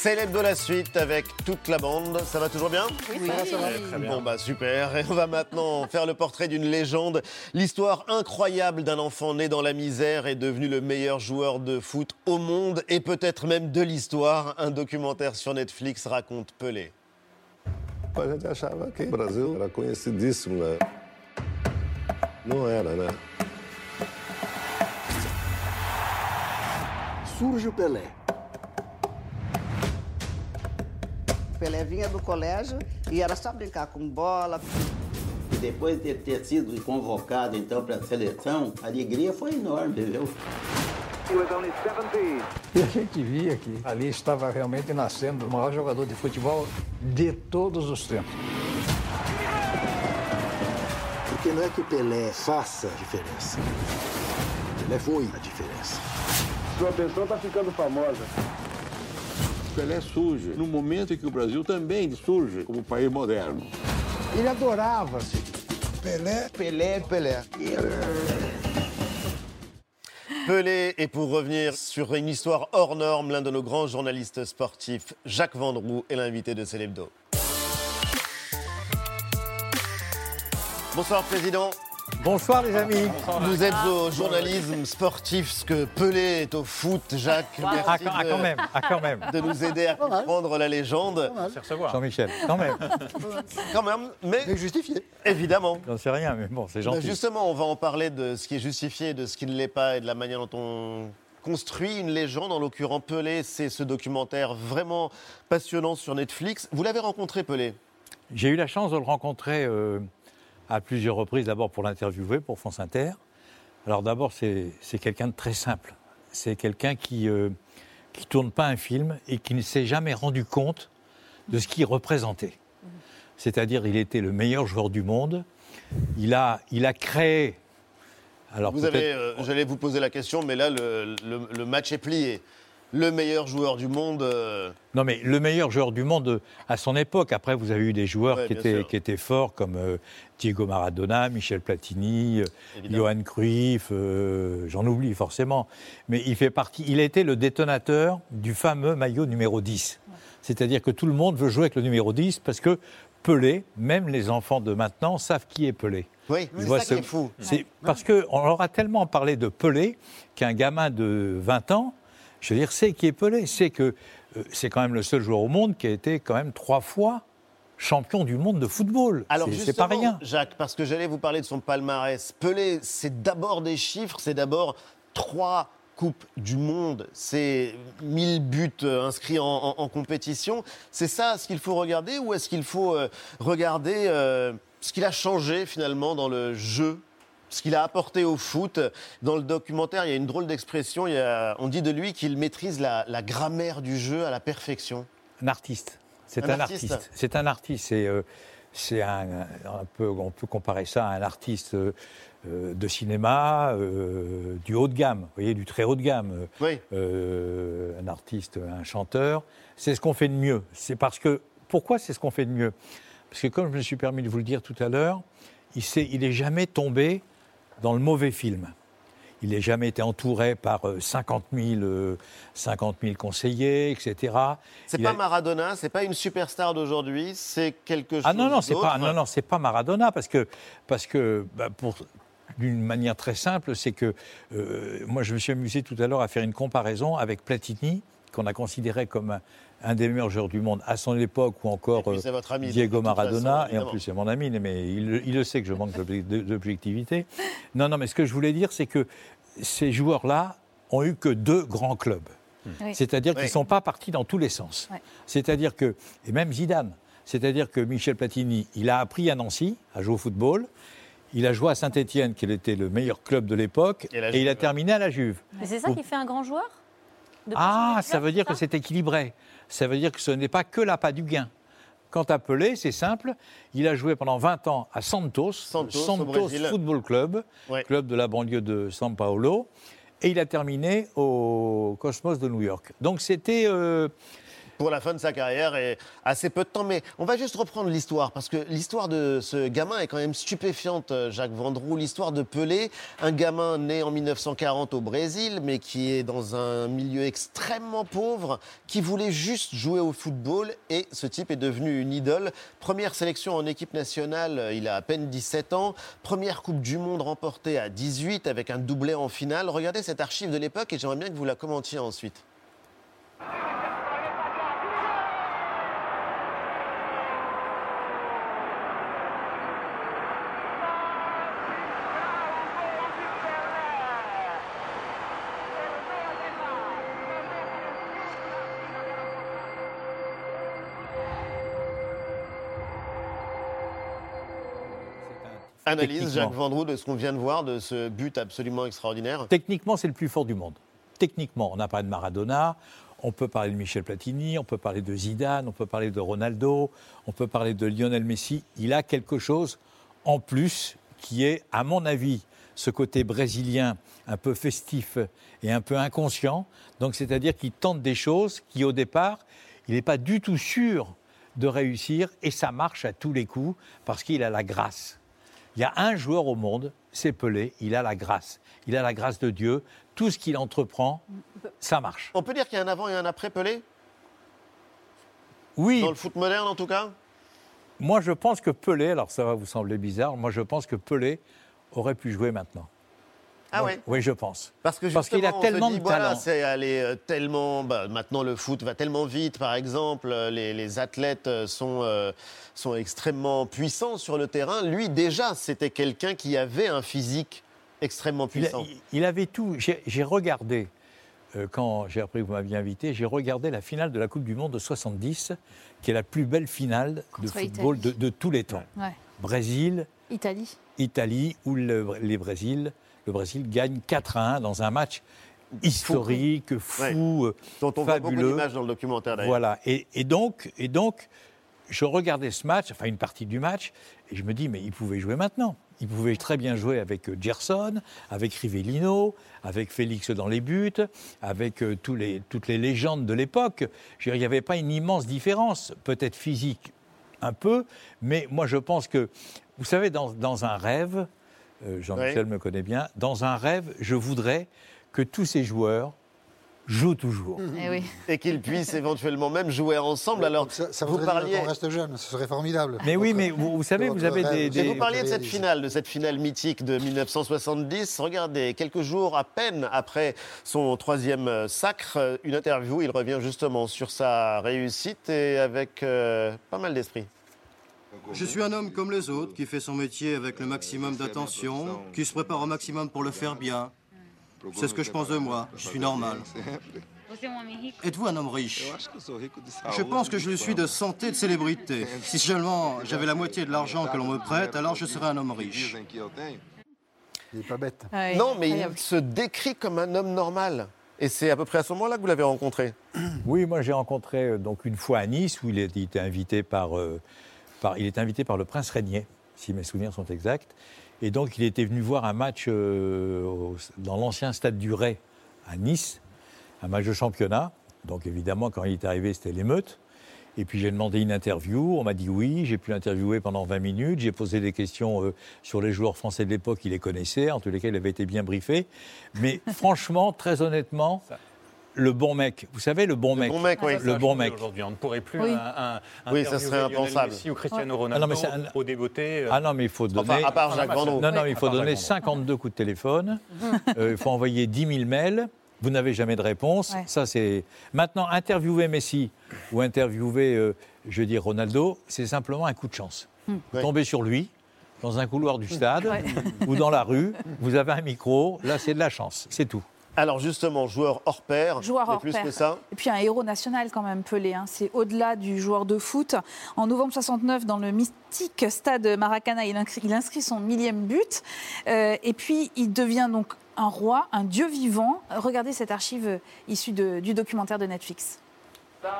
Célèbre de la suite avec toute la bande. Ça va toujours bien Oui, ça va, ça va. Très bien. Bon bah super. Et on va maintenant faire le portrait d'une légende. L'histoire incroyable d'un enfant né dans la misère et devenu le meilleur joueur de foot au monde et peut-être même de l'histoire. Un documentaire sur Netflix raconte Pelé. A gente achava que o Brasil era conhecidíssimo, né? Não era, né? Surge o Pelé. Pelé vinha do colégio e era só brincar com bola. E depois de ter sido convocado então para a seleção, a alegria foi enorme, viu? E a gente via que ali estava realmente nascendo o maior jogador de futebol de todos os tempos. Porque não é que o Pelé faça a diferença. O Pelé foi a diferença. Sua pessoa está ficando famosa. Pelé surge no momento em que o Brasil também surge como país moderno. Ele adorava-se. Pelé, Pelé, Pelé. Pelé, et pour revenir sur une histoire hors norme, l'un de nos grands journalistes sportifs, Jacques Vendroux, est l'invité de Célébdo. Bonsoir Président. Bonsoir les amis. Vous êtes au journalisme sportif, ce que Pelé est au foot, Jacques. Merci Ah, de, quand, ah, quand même, ah, quand même. de nous aider à comprendre la légende. Jean-Michel, quand même. Quand même, mais mais justifié. évidemment. J'en sais rien, mais bon, c'est Bah, gentil. justement, on va en parler de ce qui est justifié, de ce qui ne l'est pas et de la manière dont on construit une légende. En l'occurrence, Pelé, c'est ce documentaire vraiment passionnant sur Netflix. Vous l'avez rencontré, Pelé? J'ai eu la chance de le rencontrer euh, à plusieurs reprises, d'abord pour l'interviewer pour France Inter. Alors d'abord, c'est quelqu'un de très simple. C'est quelqu'un qui ne qui tourne pas un film et qui ne s'est jamais rendu compte de ce qu'il représentait. C'est-à-dire, il était le meilleur joueur du monde. Il a, il a créé. Alors Vous avez, euh, j'allais vous poser la question, mais là, le, le- le match est plié. Le meilleur joueur du monde. euh, Non, mais le meilleur joueur du monde euh, à son époque. Après, vous avez eu des joueurs Ouais, qui, étaient, sûr. qui étaient forts, comme euh, Diego Maradona, Michel Platini, Évidemment. Johan Cruyff, euh, j'en oublie forcément. Mais il fait partie, il a été le détonateur du fameux maillot numéro 10. C'est-à-dire que tout le monde veut jouer avec le numéro 10 parce que Pelé, même les enfants de maintenant, savent qui est Pelé. Oui, c'est ça qui ce- est fou. C'est parce qu'on leur a tellement parlé de Pelé qu'un gamin de 20 ans, je veux dire, sait qui est Pelé. C'est que euh, c'est quand même le seul joueur au monde qui a été quand même trois fois champion du monde de football. Alors C'est- c'est justement, pas rien. Jacques, parce que j'allais vous parler de son palmarès. Pelé, c'est d'abord des chiffres, c'est d'abord trois coupes du monde, c'est 1000 buts euh, inscrits en, en- en compétition. C'est ça ce qu'il faut regarder ou est-ce qu'il faut euh, regarder euh, ce qu'il a changé finalement dans le jeu ce qu'il a apporté au foot. Dans le documentaire, il y a une drôle d'expression. On dit de lui qu'il maîtrise la, la grammaire du jeu à la perfection. Un artiste. C'est Un un, artiste. C'est un artiste. C'est euh, un, un peu, on peut comparer ça à un artiste euh, de cinéma euh, du haut de gamme. Vous voyez, du très haut de gamme. Oui. un artiste, un chanteur. C'est ce qu'on fait de mieux. C'est parce que pourquoi c'est ce qu'on fait de mieux? Parce que comme je me suis permis de vous le dire tout à l'heure, il n'est il est jamais tombé dans le mauvais film. Il n'a jamais été entouré par euh, 50 000, euh, 50 000 conseillers, etc. C'est pas a- Maradona, c'est pas une superstar d'aujourd'hui, c'est quelque chose ah non non c'est pas non non c'est pas Maradona parce que parce que bah, pour d'une manière très simple c'est que euh, moi je me suis amusé tout à l'heure à faire une comparaison avec Platini qu'on a considéré comme un, un des meilleurs joueurs du monde à son époque ou encore puis euh, c'est votre ami, Diego Maradona façon, et en plus c'est mon ami mais il, le- il le sait que je manque d'obje- d'objectivité. Non non mais ce que je voulais dire c'est que ces joueurs là ont eu que deux grands clubs. Oui. c'est-à-dire qu'ils ne sont pas partis dans tous les sens. C'est-à-dire que, et même Zidane, c'est-à-dire que Michel Platini, il a appris à Nancy à jouer au football, il a joué à Saint-Étienne, qui était le meilleur club de l'époque, Et et, il a terminé à la Juve. Mais c'est ça qui fait un grand joueur? Ah, ça veut dire que c'est équilibré. Ça veut dire que ce n'est pas que l'appât du gain. Quant à Pelé, c'est simple, il a joué pendant 20 ans à Santos, Santos. Football Club, Ouais. club de la banlieue de São Paulo, et il a terminé au Cosmos de New York. Donc c'était, euh, pour la fin de sa carrière et assez peu de temps. Mais on va juste reprendre l'histoire parce que l'histoire de ce gamin est quand même stupéfiante, euh, Jacques Vendroux. L'histoire de Pelé, un gamin né en 1940 au Brésil, mais qui est dans un milieu extrêmement pauvre, qui voulait juste jouer au football et ce type est devenu une idole. Première sélection en équipe nationale, euh, il a à peine 17 ans. Première Coupe du Monde remportée à 18 avec un doublé en finale. Regardez cette archive de l'époque et j'aimerais bien que vous la commentiez ensuite. Analyse. Jacques Vendroux, de ce qu'on vient de voir, de ce but absolument extraordinaire. Techniquement, c'est le plus fort du monde. Techniquement, on a parlé de Maradona, on peut parler de Michel Platini, on peut parler de Zidane, on peut parler de Ronaldo, on peut parler de Lionel Messi. Il a quelque chose en plus qui est, à mon avis, ce côté brésilien un peu festif et un peu inconscient. Donc, c'est-à-dire qu'il tente des choses qui, au départ, il n'est pas du tout sûr de réussir et ça marche à tous les coups parce qu'il a la grâce. Il y a un joueur au monde, c'est Pelé, il a la grâce. Il a la grâce de Dieu. Tout ce qu'il entreprend, ça marche. On peut dire qu'il y a un avant et un après Pelé? Oui, Dans le foot moderne en tout cas? Moi je pense que Pelé, alors ça va vous sembler bizarre, moi je pense que Pelé aurait pu jouer maintenant. Ah ouais Oui, je pense. Parce que Parce qu'il a tellement dit, de voilà, talent. c'est allé euh, tellement. bah, maintenant, le foot va tellement vite, par exemple. euh, Les, les athlètes euh, sont, euh, sont extrêmement puissants sur le terrain. Lui, déjà, c'était quelqu'un qui avait un physique extrêmement Il, a- puissant. il- avait tout. J'ai regardé, euh, quand j'ai appris que vous m'aviez invité, j'ai regardé la finale de la Coupe du Monde de 70, qui est la plus belle finale de football de, tous les temps. Ouais. Brésil, Italie. Italie, où le, les Brésil, le Brésil gagne 4 à 1 dans un match historique, fou, euh, dont on voit beaucoup d'images dans le documentaire d'ailleurs. Voilà. Et, et donc, et donc, je regardais ce match, enfin une partie du match, et je me dis, mais il pouvait jouer maintenant. Il pouvait très bien jouer avec euh, Gerson, avec Rivellino, avec Félix dans les buts, avec euh, tous les, toutes les légendes de l'époque. Je veux dire, Il n'y avait pas une immense différence, peut-être physique un peu, mais moi je pense que, vous savez, dans, dans un rêve, euh, Jean-Michel me connaît bien, dans un rêve, je voudrais que tous ces joueurs jouent toujours. Eh oui. Et qu'ils puissent éventuellement même jouer ensemble. Alors, ça, ça vous parliez. qu'on reste jeune, ce serait formidable. Mais oui, Votre- mais vous, vous savez, vous avez des, Et des- vous parliez de cette finale, de cette finale mythique de 1970. Regardez, quelques jours à peine après son troisième sacre, une interview, il revient justement sur sa réussite et avec euh, pas mal d'esprit. Je suis un homme comme les autres qui fait son métier avec le maximum d'attention, qui se prépare au maximum pour le faire bien. C'est ce que je pense de moi. Je suis normal. Êtes-vous un homme riche? Je pense que je le suis de santé et de célébrité. Si seulement j'avais la moitié de l'argent que l'on me prête, alors je serais un homme riche. Il n'est pas bête. Ouais, non, mais incroyable. il se décrit comme un homme normal. Et c'est à peu près à ce moment-là que vous l'avez rencontré. Oui, moi j'ai rencontré euh, donc une fois à Nice où il était été invité par, euh, il était invité par le prince Régnier, si mes souvenirs sont exacts. Et donc il était venu voir un match euh, dans l'ancien stade du Ray à Nice, un match de championnat. Donc évidemment quand il est arrivé c'était l'émeute. Et puis j'ai demandé une interview, on m'a dit oui, j'ai pu l'interviewer pendant 20 minutes, j'ai posé des questions euh, sur les joueurs français de l'époque, il les connaissait, en tous les cas il avait été bien briefé. Mais franchement, très honnêtement, le bon mec, vous savez le bon mec, Bon mec, oui. le bon mec. Aujourd'hui, on ne pourrait plus Oui. un, un, Oui, ça serait impensable. Messi ou Cristiano Ah Ronaldo non, mais c'est un- au débeauté. euh, Ah non, mais il faut donner. Enfin, à part Jacques Vendroux. Non, non, il faut donner Jacques 52 coups de téléphone. Euh, il faut envoyer 10 000 mails. Vous n'avez jamais de réponse. Ouais. Ça, c'est. Maintenant, interviewer Messi ou interviewer, euh, je veux dire, Ronaldo, c'est simplement un coup de chance. Ouais. tombez sur lui, dans un couloir du stade Ouais. ou dans la rue, vous avez un micro, là, c'est de la chance. C'est tout. Alors justement, joueur hors pair, Joueur hors plus pair. que ça. Et puis un héros national quand même, Pelé. hein. C'est au-delà du joueur de foot. En novembre 69, dans le mystique stade Maracana, il inscrit, il inscrit son millième but. Euh, et puis il devient donc un roi, un dieu vivant. Regardez cette archive euh, issue de- du documentaire de Netflix. São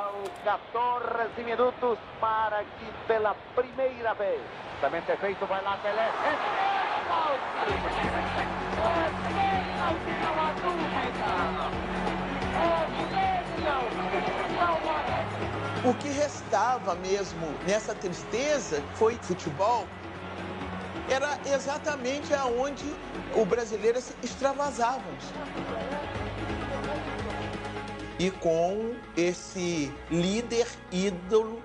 14 minutos para que pela primeira vez. Também é feito, vai lá Pelé. É estava mesmo nessa tristeza foi futebol. Era exatamente aonde o brasileiro se extravasava. E com esse líder ídolo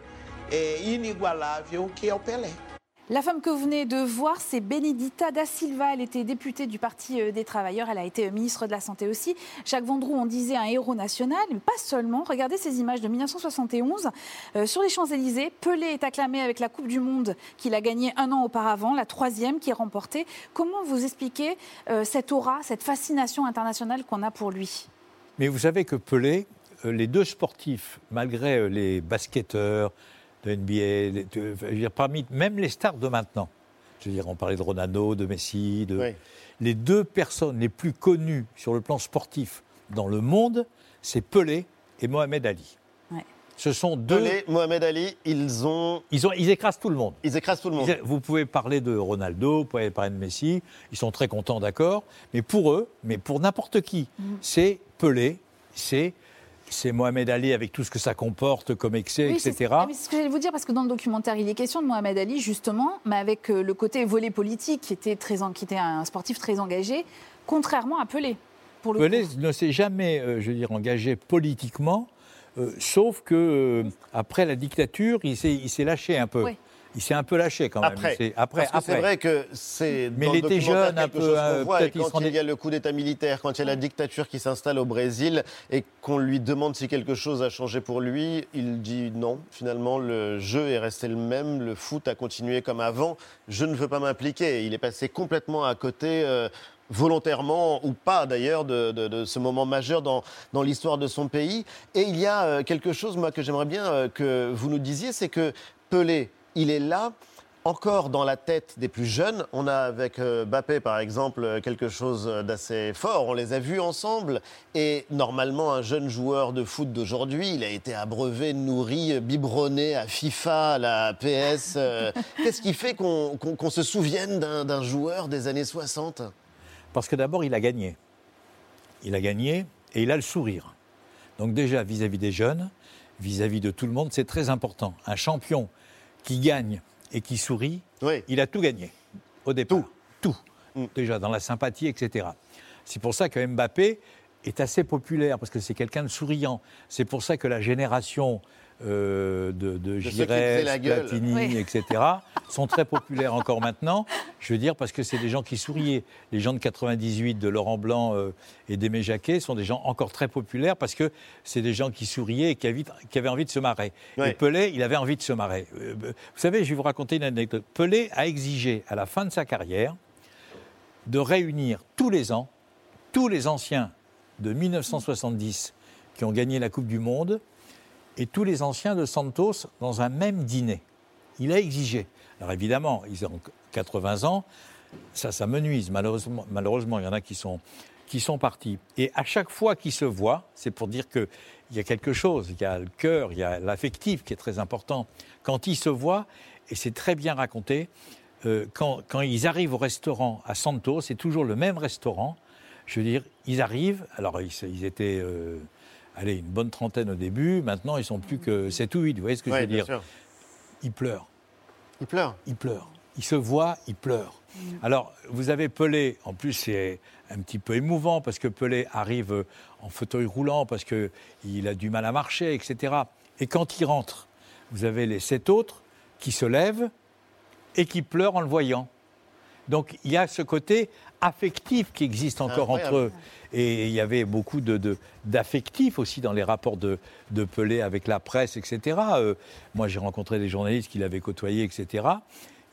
é, inigualável que é o Pelé. La femme que vous venez de voir, c'est Benedita da Silva. Elle était députée du Parti euh, des Travailleurs. Elle a été euh, ministre de la Santé aussi. Jacques Vendroux, on disait un héros national, mais pas seulement. Regardez ces images de 1971. Euh, sur les Champs-Élysées, Pelé est acclamé avec la Coupe du Monde qu'il a gagnée un an auparavant, la troisième qui est remportée. Comment vous expliquez cette aura, cette fascination internationale qu'on a pour lui? Mais vous savez que Pelé, les deux sportifs, malgré les basketteurs de NBA, les- de- je veux dire, parmi même les stars de maintenant, je veux dire, on parlait de Ronaldo, de Messi, de, Oui. les deux personnes les plus connues sur le plan sportif dans le monde, c'est Pelé et Mohamed Ali. Ouais. Ce sont deux. Pelé, Mohamed Ali, ils ont. Ils, ont, ils écrasent tout le monde. Ils écrasent tout le monde. Ils- Vous pouvez parler de Ronaldo, vous pouvez parler de Messi, ils sont très contents, d'accord. Mais pour eux, mais pour n'importe qui, c'est Pelé, c'est c'est Mohamed Ali avec tout ce que ça comporte comme excès, Oui, etc. mais C'est ce que j'allais vous dire, parce que dans le documentaire, il est question de Mohamed Ali, justement, mais avec euh, le côté volet politique, qui était, très, qui était un sportif très engagé, contrairement à Pelé. Pour le Pelé coup. ne s'est jamais, euh, je veux dire, engagé politiquement, euh, sauf que euh, après la dictature, il s'est il s'est lâché un peu. Oui. Il s'est un peu lâché quand même. Après, Il s'est- après, Parce que c'est vrai que c'est Mais dans il était jeune, un peu, voit, et il quand il y a le coup d'état militaire, quand il y a la dictature qui s'installe au Brésil et qu'on lui demande si quelque chose a changé pour lui, il dit non. Finalement, le jeu est resté le même, le foot a continué comme avant. Je ne veux pas m'impliquer. Il est passé complètement à côté. euh, volontairement ou pas d'ailleurs de, de- de ce moment majeur dans, dans l'histoire de son pays. Et il y a euh, quelque chose, moi, que j'aimerais bien euh, que vous nous disiez, c'est que Pelé, il est là, encore dans la tête des plus jeunes. On a avec euh, Mbappé, par exemple, quelque chose d'assez fort. On les a vus ensemble. Et normalement, un jeune joueur de foot d'aujourd'hui, il a été abreuvé, nourri, biberonné à FIFA, à la PS. euh, Qu'est-ce qui fait qu'on se souvienne d'un d'un joueur des années 60 Parce que d'abord, il a gagné. Il a gagné et il a le sourire. Donc déjà, vis-à-vis des jeunes, vis-à-vis de tout le monde, c'est très important. Un champion qui gagne et qui sourit, Oui. il a tout gagné au départ. Tout. Déjà, dans la sympathie, etc. C'est pour ça que Mbappé est assez populaire, parce que c'est quelqu'un de souriant. C'est pour ça que la génération euh, de, de Giresse. Platini, Oui. etc., sont très populaires encore maintenant. Je veux dire, parce que c'est des gens qui souriaient. Les gens de 98, de Laurent Blanc euh, et d'Aimé Jacquet sont des gens encore très populaires parce que c'est des gens qui souriaient et qui avaient, qui avaient envie de se marrer. Et Pelé, il avait envie de se marrer. Euh, Vous savez, je vais vous raconter une anecdote. Pelé a exigé, à la fin de sa carrière, de réunir tous les ans tous les anciens de 1970 qui ont gagné la Coupe du Monde et tous les anciens de Santos dans un même dîner. Il a exigé. Alors évidemment, ils ont 80 ans, ça, ça me nuise. Malheureusement, malheureusement, il y en a qui sont, qui sont partis. Et à chaque fois qu'ils se voient, c'est pour dire qu'il y a quelque chose, il y a le cœur, il y a l'affectif qui est très important. Quand ils se voient, et c'est très bien raconté, euh, quand, quand ils arrivent au restaurant à Santos, c'est toujours le même restaurant. Je veux dire, ils arrivent, alors ils, ils étaient, euh, allez, une bonne trentaine au début, maintenant ils sont plus que 7 ou 8, vous voyez ce que Ouais, je veux bien dire sûr. Ils pleurent Il pleure. il pleure. Il se voit, il pleure. Alors, vous avez Pelé, en plus c'est un petit peu émouvant parce que Pelé arrive en fauteuil roulant parce qu'il a du mal à marcher, etc. Et quand il rentre, vous avez les sept autres qui se lèvent et qui pleurent en le voyant. Donc il y a ce côté affectif qui existe encore entre eux. Et il y avait beaucoup de- de- d'affectifs aussi dans les rapports de, de Pelé avec la presse, etc. Euh, moi, j'ai rencontré des journalistes qu'il avait côtoyés, etc.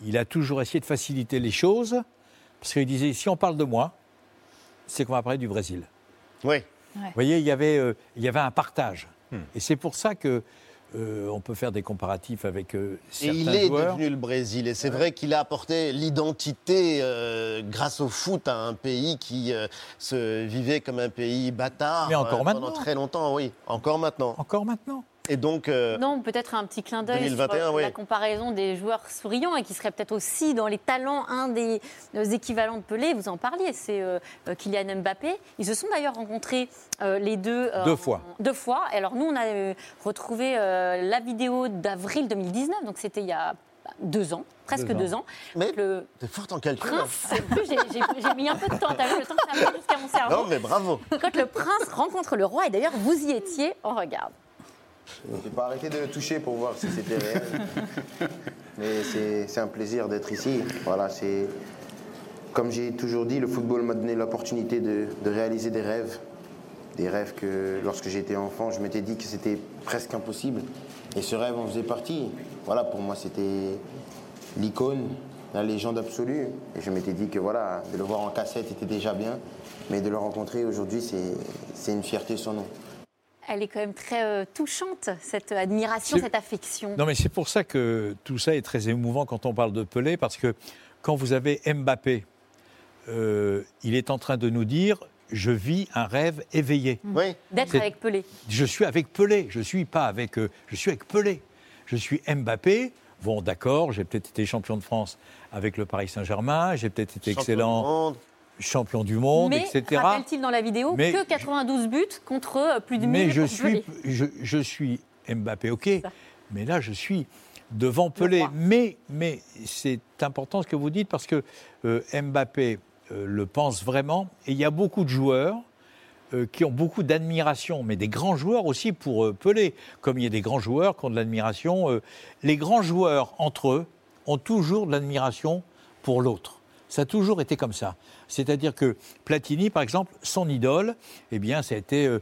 Il a toujours essayé de faciliter les choses, parce qu'il disait, si on parle de moi, c'est qu'on va parler du Brésil. Oui. Vous voyez, il y avait, euh, il y avait un partage. Et c'est pour ça que euh, on peut faire des comparatifs avec euh, Et certains il est joueurs. devenu le Brésil. Et c'est vrai qu'il a apporté l'identité euh, grâce au foot à un pays qui euh, se vivait comme un pays bâtard Mais encore pendant très longtemps, oui. Encore maintenant. Encore maintenant. Et donc, euh, Non, peut-être un petit clin d'œil sur 2021, euh, oui. la comparaison des joueurs souriants et qui serait peut-être aussi dans les talents un des, des équivalents de Pelé. Vous en parliez, c'est euh, euh, Kylian Mbappé. Ils se sont d'ailleurs rencontrés euh, les deux. euh, Deux en- fois. Deux fois. Et alors nous, on a euh, retrouvé euh, la vidéo d'avril 2019, donc c'était il y a deux ans, presque Deux ans. deux ans. Mais le t'es forte en calcul. prince, en plus, j'ai- mis un peu de temps, t'as vu le temps que ça jusqu'à mon cerveau. Non, mais bravo. Quand le prince rencontre le roi, et d'ailleurs vous y étiez, on regarde. J'ai pas arrêté de le toucher pour voir si c'était réel. Mais c'est un plaisir d'être ici. Voilà, c'est. Comme j'ai toujours dit, le football m'a donné l'opportunité de, de réaliser des rêves. Des rêves que, lorsque j'étais enfant, je m'étais dit que c'était presque impossible. Et ce rêve en faisait partie. Voilà, pour moi, c'était l'icône, la légende absolue. Et je m'étais dit que voilà, de le voir en cassette était déjà bien. Mais de le rencontrer aujourd'hui, c'est une fierté sans nom. Elle est quand même très euh, touchante, cette admiration, cette affection. Non, mais c'est pour ça que tout ça est très émouvant quand on parle de Pelé, parce que quand vous avez Mbappé, euh, il est en train de nous dire je vis un rêve éveillé. Oui. D'être avec Pelé. Je suis avec Pelé, je suis pas avec, euh, je suis avec Pelé. Je suis Mbappé. Bon, d'accord, j'ai peut-être été champion de France avec le Paris Saint-Germain, j'ai peut-être été Champion excellent du monde. Champion du monde, Mais etc. rappelle-t-il dans la vidéo Mais- que 92 buts contre euh, plus de 1000 Mais je suis, je, je suis Mbappé, ok. Mais là, je suis devant Pelé. Mais, mais c'est important ce que vous dites parce que euh, Mbappé euh, le pense vraiment. Et il y a beaucoup de joueurs euh, qui ont beaucoup d'admiration, mais des grands joueurs aussi pour Pelé. Comme il y a des grands joueurs qui ont de l'admiration. les grands joueurs, entre eux, ont toujours de l'admiration pour l'autre. Ça a toujours été comme ça. C'est-à-dire que Platini, par exemple, son idole, eh bien, ça a été euh,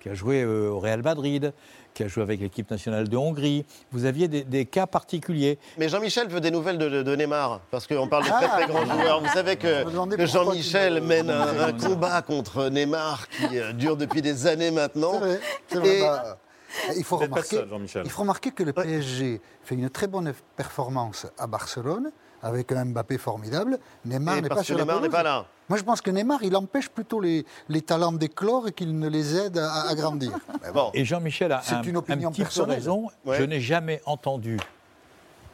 qui a joué euh, au Real Madrid, qui a joué avec l'équipe nationale de Hongrie. Vous aviez des, des cas particuliers. Mais Jean-Michel veut des nouvelles de, de- de Neymar, parce qu'on parle de Ah. très très grands joueurs. Vous savez que, Jean-Michel mène un, un combat contre Neymar qui euh, dure depuis des années maintenant. C'est vrai, vrai. Et- Bah, faut remarquer, il faut remarquer que le PSG fait une très bonne performance à Barcelone, avec un Mbappé formidable. Neymar n'est pas sur Neymar n'est pas là. Moi, je pense que Neymar, il empêche plutôt les, les talents d'éclore et qu'il ne les aide à, à grandir. Bon, Et Jean-Michel a C'est un, une opinion un petit peu personnelle. raison. Ouais. Je n'ai jamais entendu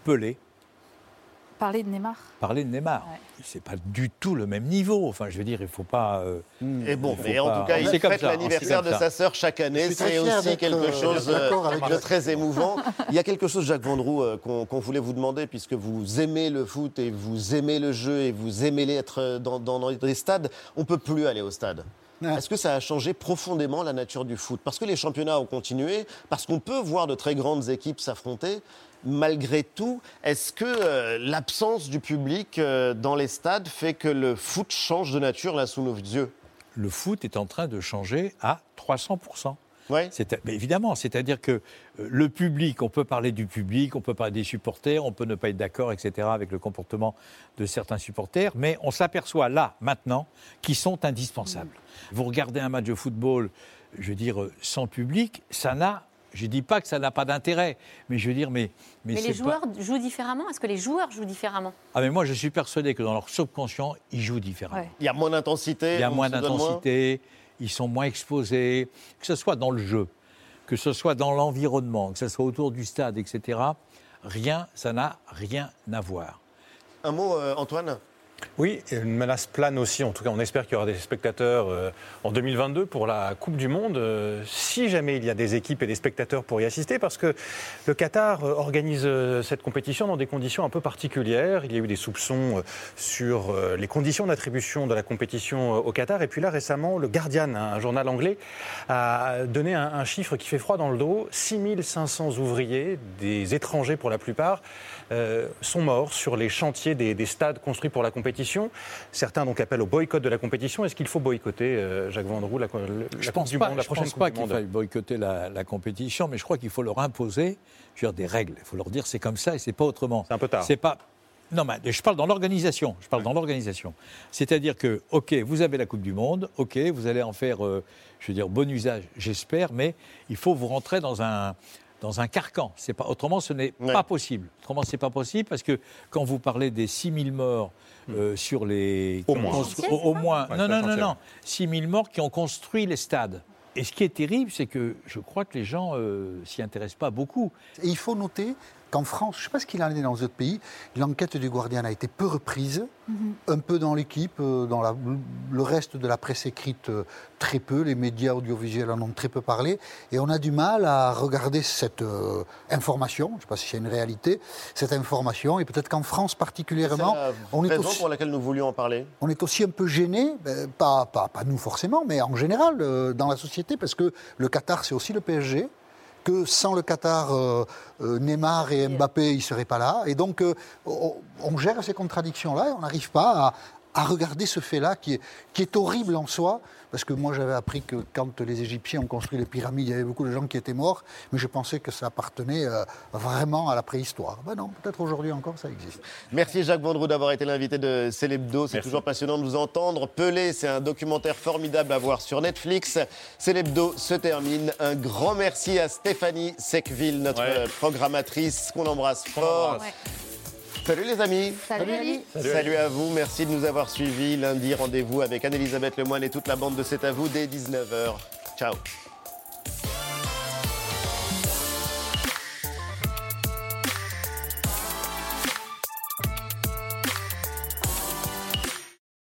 Pelé Parler de Neymar. parler de Neymar. Ouais. C'est pas du tout le même niveau. Enfin, je veux dire, il faut pas. euh, Et bon, mais en pas- tout cas, il fête l'anniversaire de sa sœur chaque année. C'est aussi quelque euh, chose euh, avec de Jacques. très émouvant. Il y a quelque chose, Jacques Vendroux, euh, qu'on voulait vous demander, puisque vous aimez le foot et vous aimez le jeu et vous aimez être dans, dans, dans les stades. On peut plus aller au stade. Ouais. Est-ce que ça a changé profondément la nature du foot? Parce que les championnats ont continué, parce qu'on peut voir de très grandes équipes s'affronter. Malgré tout, est-ce que euh, l'absence du public euh, dans les stades fait que le foot change de nature là sous nos yeux? Le foot est en train de changer à 300 Ouais. Évidemment, c'est-à-dire que euh, le public, on peut parler du public, on peut parler des supporters, on peut ne pas être d'accord, etc., avec le comportement de certains supporters, mais on s'aperçoit là, maintenant, qu'ils sont indispensables. Vous regardez un match de football, je veux dire, sans public, ça n'a, je ne dis pas que ça n'a pas d'intérêt, mais je veux dire, mais... Mais les pas- joueurs jouent différemment? Est-ce que les joueurs jouent différemment? Ah mais moi, je suis persuadé que dans leur subconscient, ils jouent différemment. Ouais. Il y a moins d'intensité. Il y a moins. d'intensité, ils sont moins exposés, que ce soit dans le jeu, que ce soit dans l'environnement, que ce soit autour du stade, etc. Rien, ça n'a rien à voir. Un mot, euh, Antoine? Oui, une menace plane aussi. En tout cas, on espère qu'il y aura des spectateurs euh, en 2022 pour la Coupe du Monde, euh, si jamais il y a des équipes et des spectateurs pour y assister, parce que le Qatar euh, organise cette compétition dans des conditions un peu particulières. Il y a eu des soupçons sur les conditions d'attribution de la compétition au Qatar. Et puis là, récemment, le Guardian, un journal anglais, a donné un, un chiffre qui fait froid dans le dos. 6500 ouvriers, des étrangers pour la plupart, euh, sont morts sur les chantiers des, des stades construits pour la compétition. Certains donc appellent au boycott de la compétition. Est-ce qu'il faut boycotter, euh, Jacques Vendroux, la, la Je pense du pas, Monde, la je prochaine pense Coupe pas qu'il faille boycotter la, la compétition, mais je crois qu'il faut leur imposer je veux dire, des règles. Il faut leur dire c'est comme ça et c'est pas autrement. C'est un peu tard. C'est pas. Non, mais je parle dans l'organisation. Je parle dans l'organisation. C'est-à-dire que, ok, vous avez la Coupe du Monde, ok, vous allez en faire, euh, je veux dire, bon usage, j'espère, mais il faut vous rentrer dans un dans un carcan. C'est pas autrement, ce n'est Ouais. pas possible. Autrement, c'est pas possible parce que quand vous parlez des 6000 morts euh, sur les Au moins. Chantier, au, au c'est ça moins, Ouais, non, non, non, non, 6000 morts qui ont construit les stades. et ce qui est terrible, c'est que je crois que les gens euh, s'y intéressent pas beaucoup. Et il faut noter qu'en France, je ne sais pas ce qu'il en est dans les autres pays, l'enquête du Guardian a été peu reprise, Mhm. un peu dans l'équipe, euh, dans la- le reste de la presse écrite euh, très peu, les médias audiovisuels en ont très peu parlé, et on a du mal à regarder cette euh, information, je ne sais pas si c'est une réalité, cette information, et peut-être qu'en France particulièrement, C'est la on est, raison aussi, pour laquelle nous voulions en parler. on est aussi un peu gêné, ben, pas, pas, pas nous forcément, mais en général euh, dans la société, parce que le Qatar c'est aussi le PSG, que sans le Qatar, euh, euh, Neymar et Mbappé, ils ne seraient pas là. Et donc, euh, on, on gère ces contradictions-là et on n'arrive pas à, à regarder ce fait-là qui est, qui est horrible en soi. Parce que moi, j'avais appris que quand les Égyptiens ont construit les pyramides, il y avait beaucoup de gens qui étaient morts, mais je pensais que ça appartenait euh, vraiment à la préhistoire. Ben non, peut-être aujourd'hui encore, ça existe. Merci Jacques Vendroux d'avoir été l'invité de Célébdo. C'est toujours passionnant de vous entendre. Pelé, c'est un documentaire formidable à voir sur Netflix. Célébdo se termine. Un grand merci à Stéphanie Secville, notre Ouais. programmatrice, qu'on embrasse fort. Salut les amis. Salut. Salut à vous, merci de nous avoir suivis. Lundi, rendez-vous avec Anne-Elisabeth Lemoine et toute la bande de C'est à vous dès 19h. Ciao.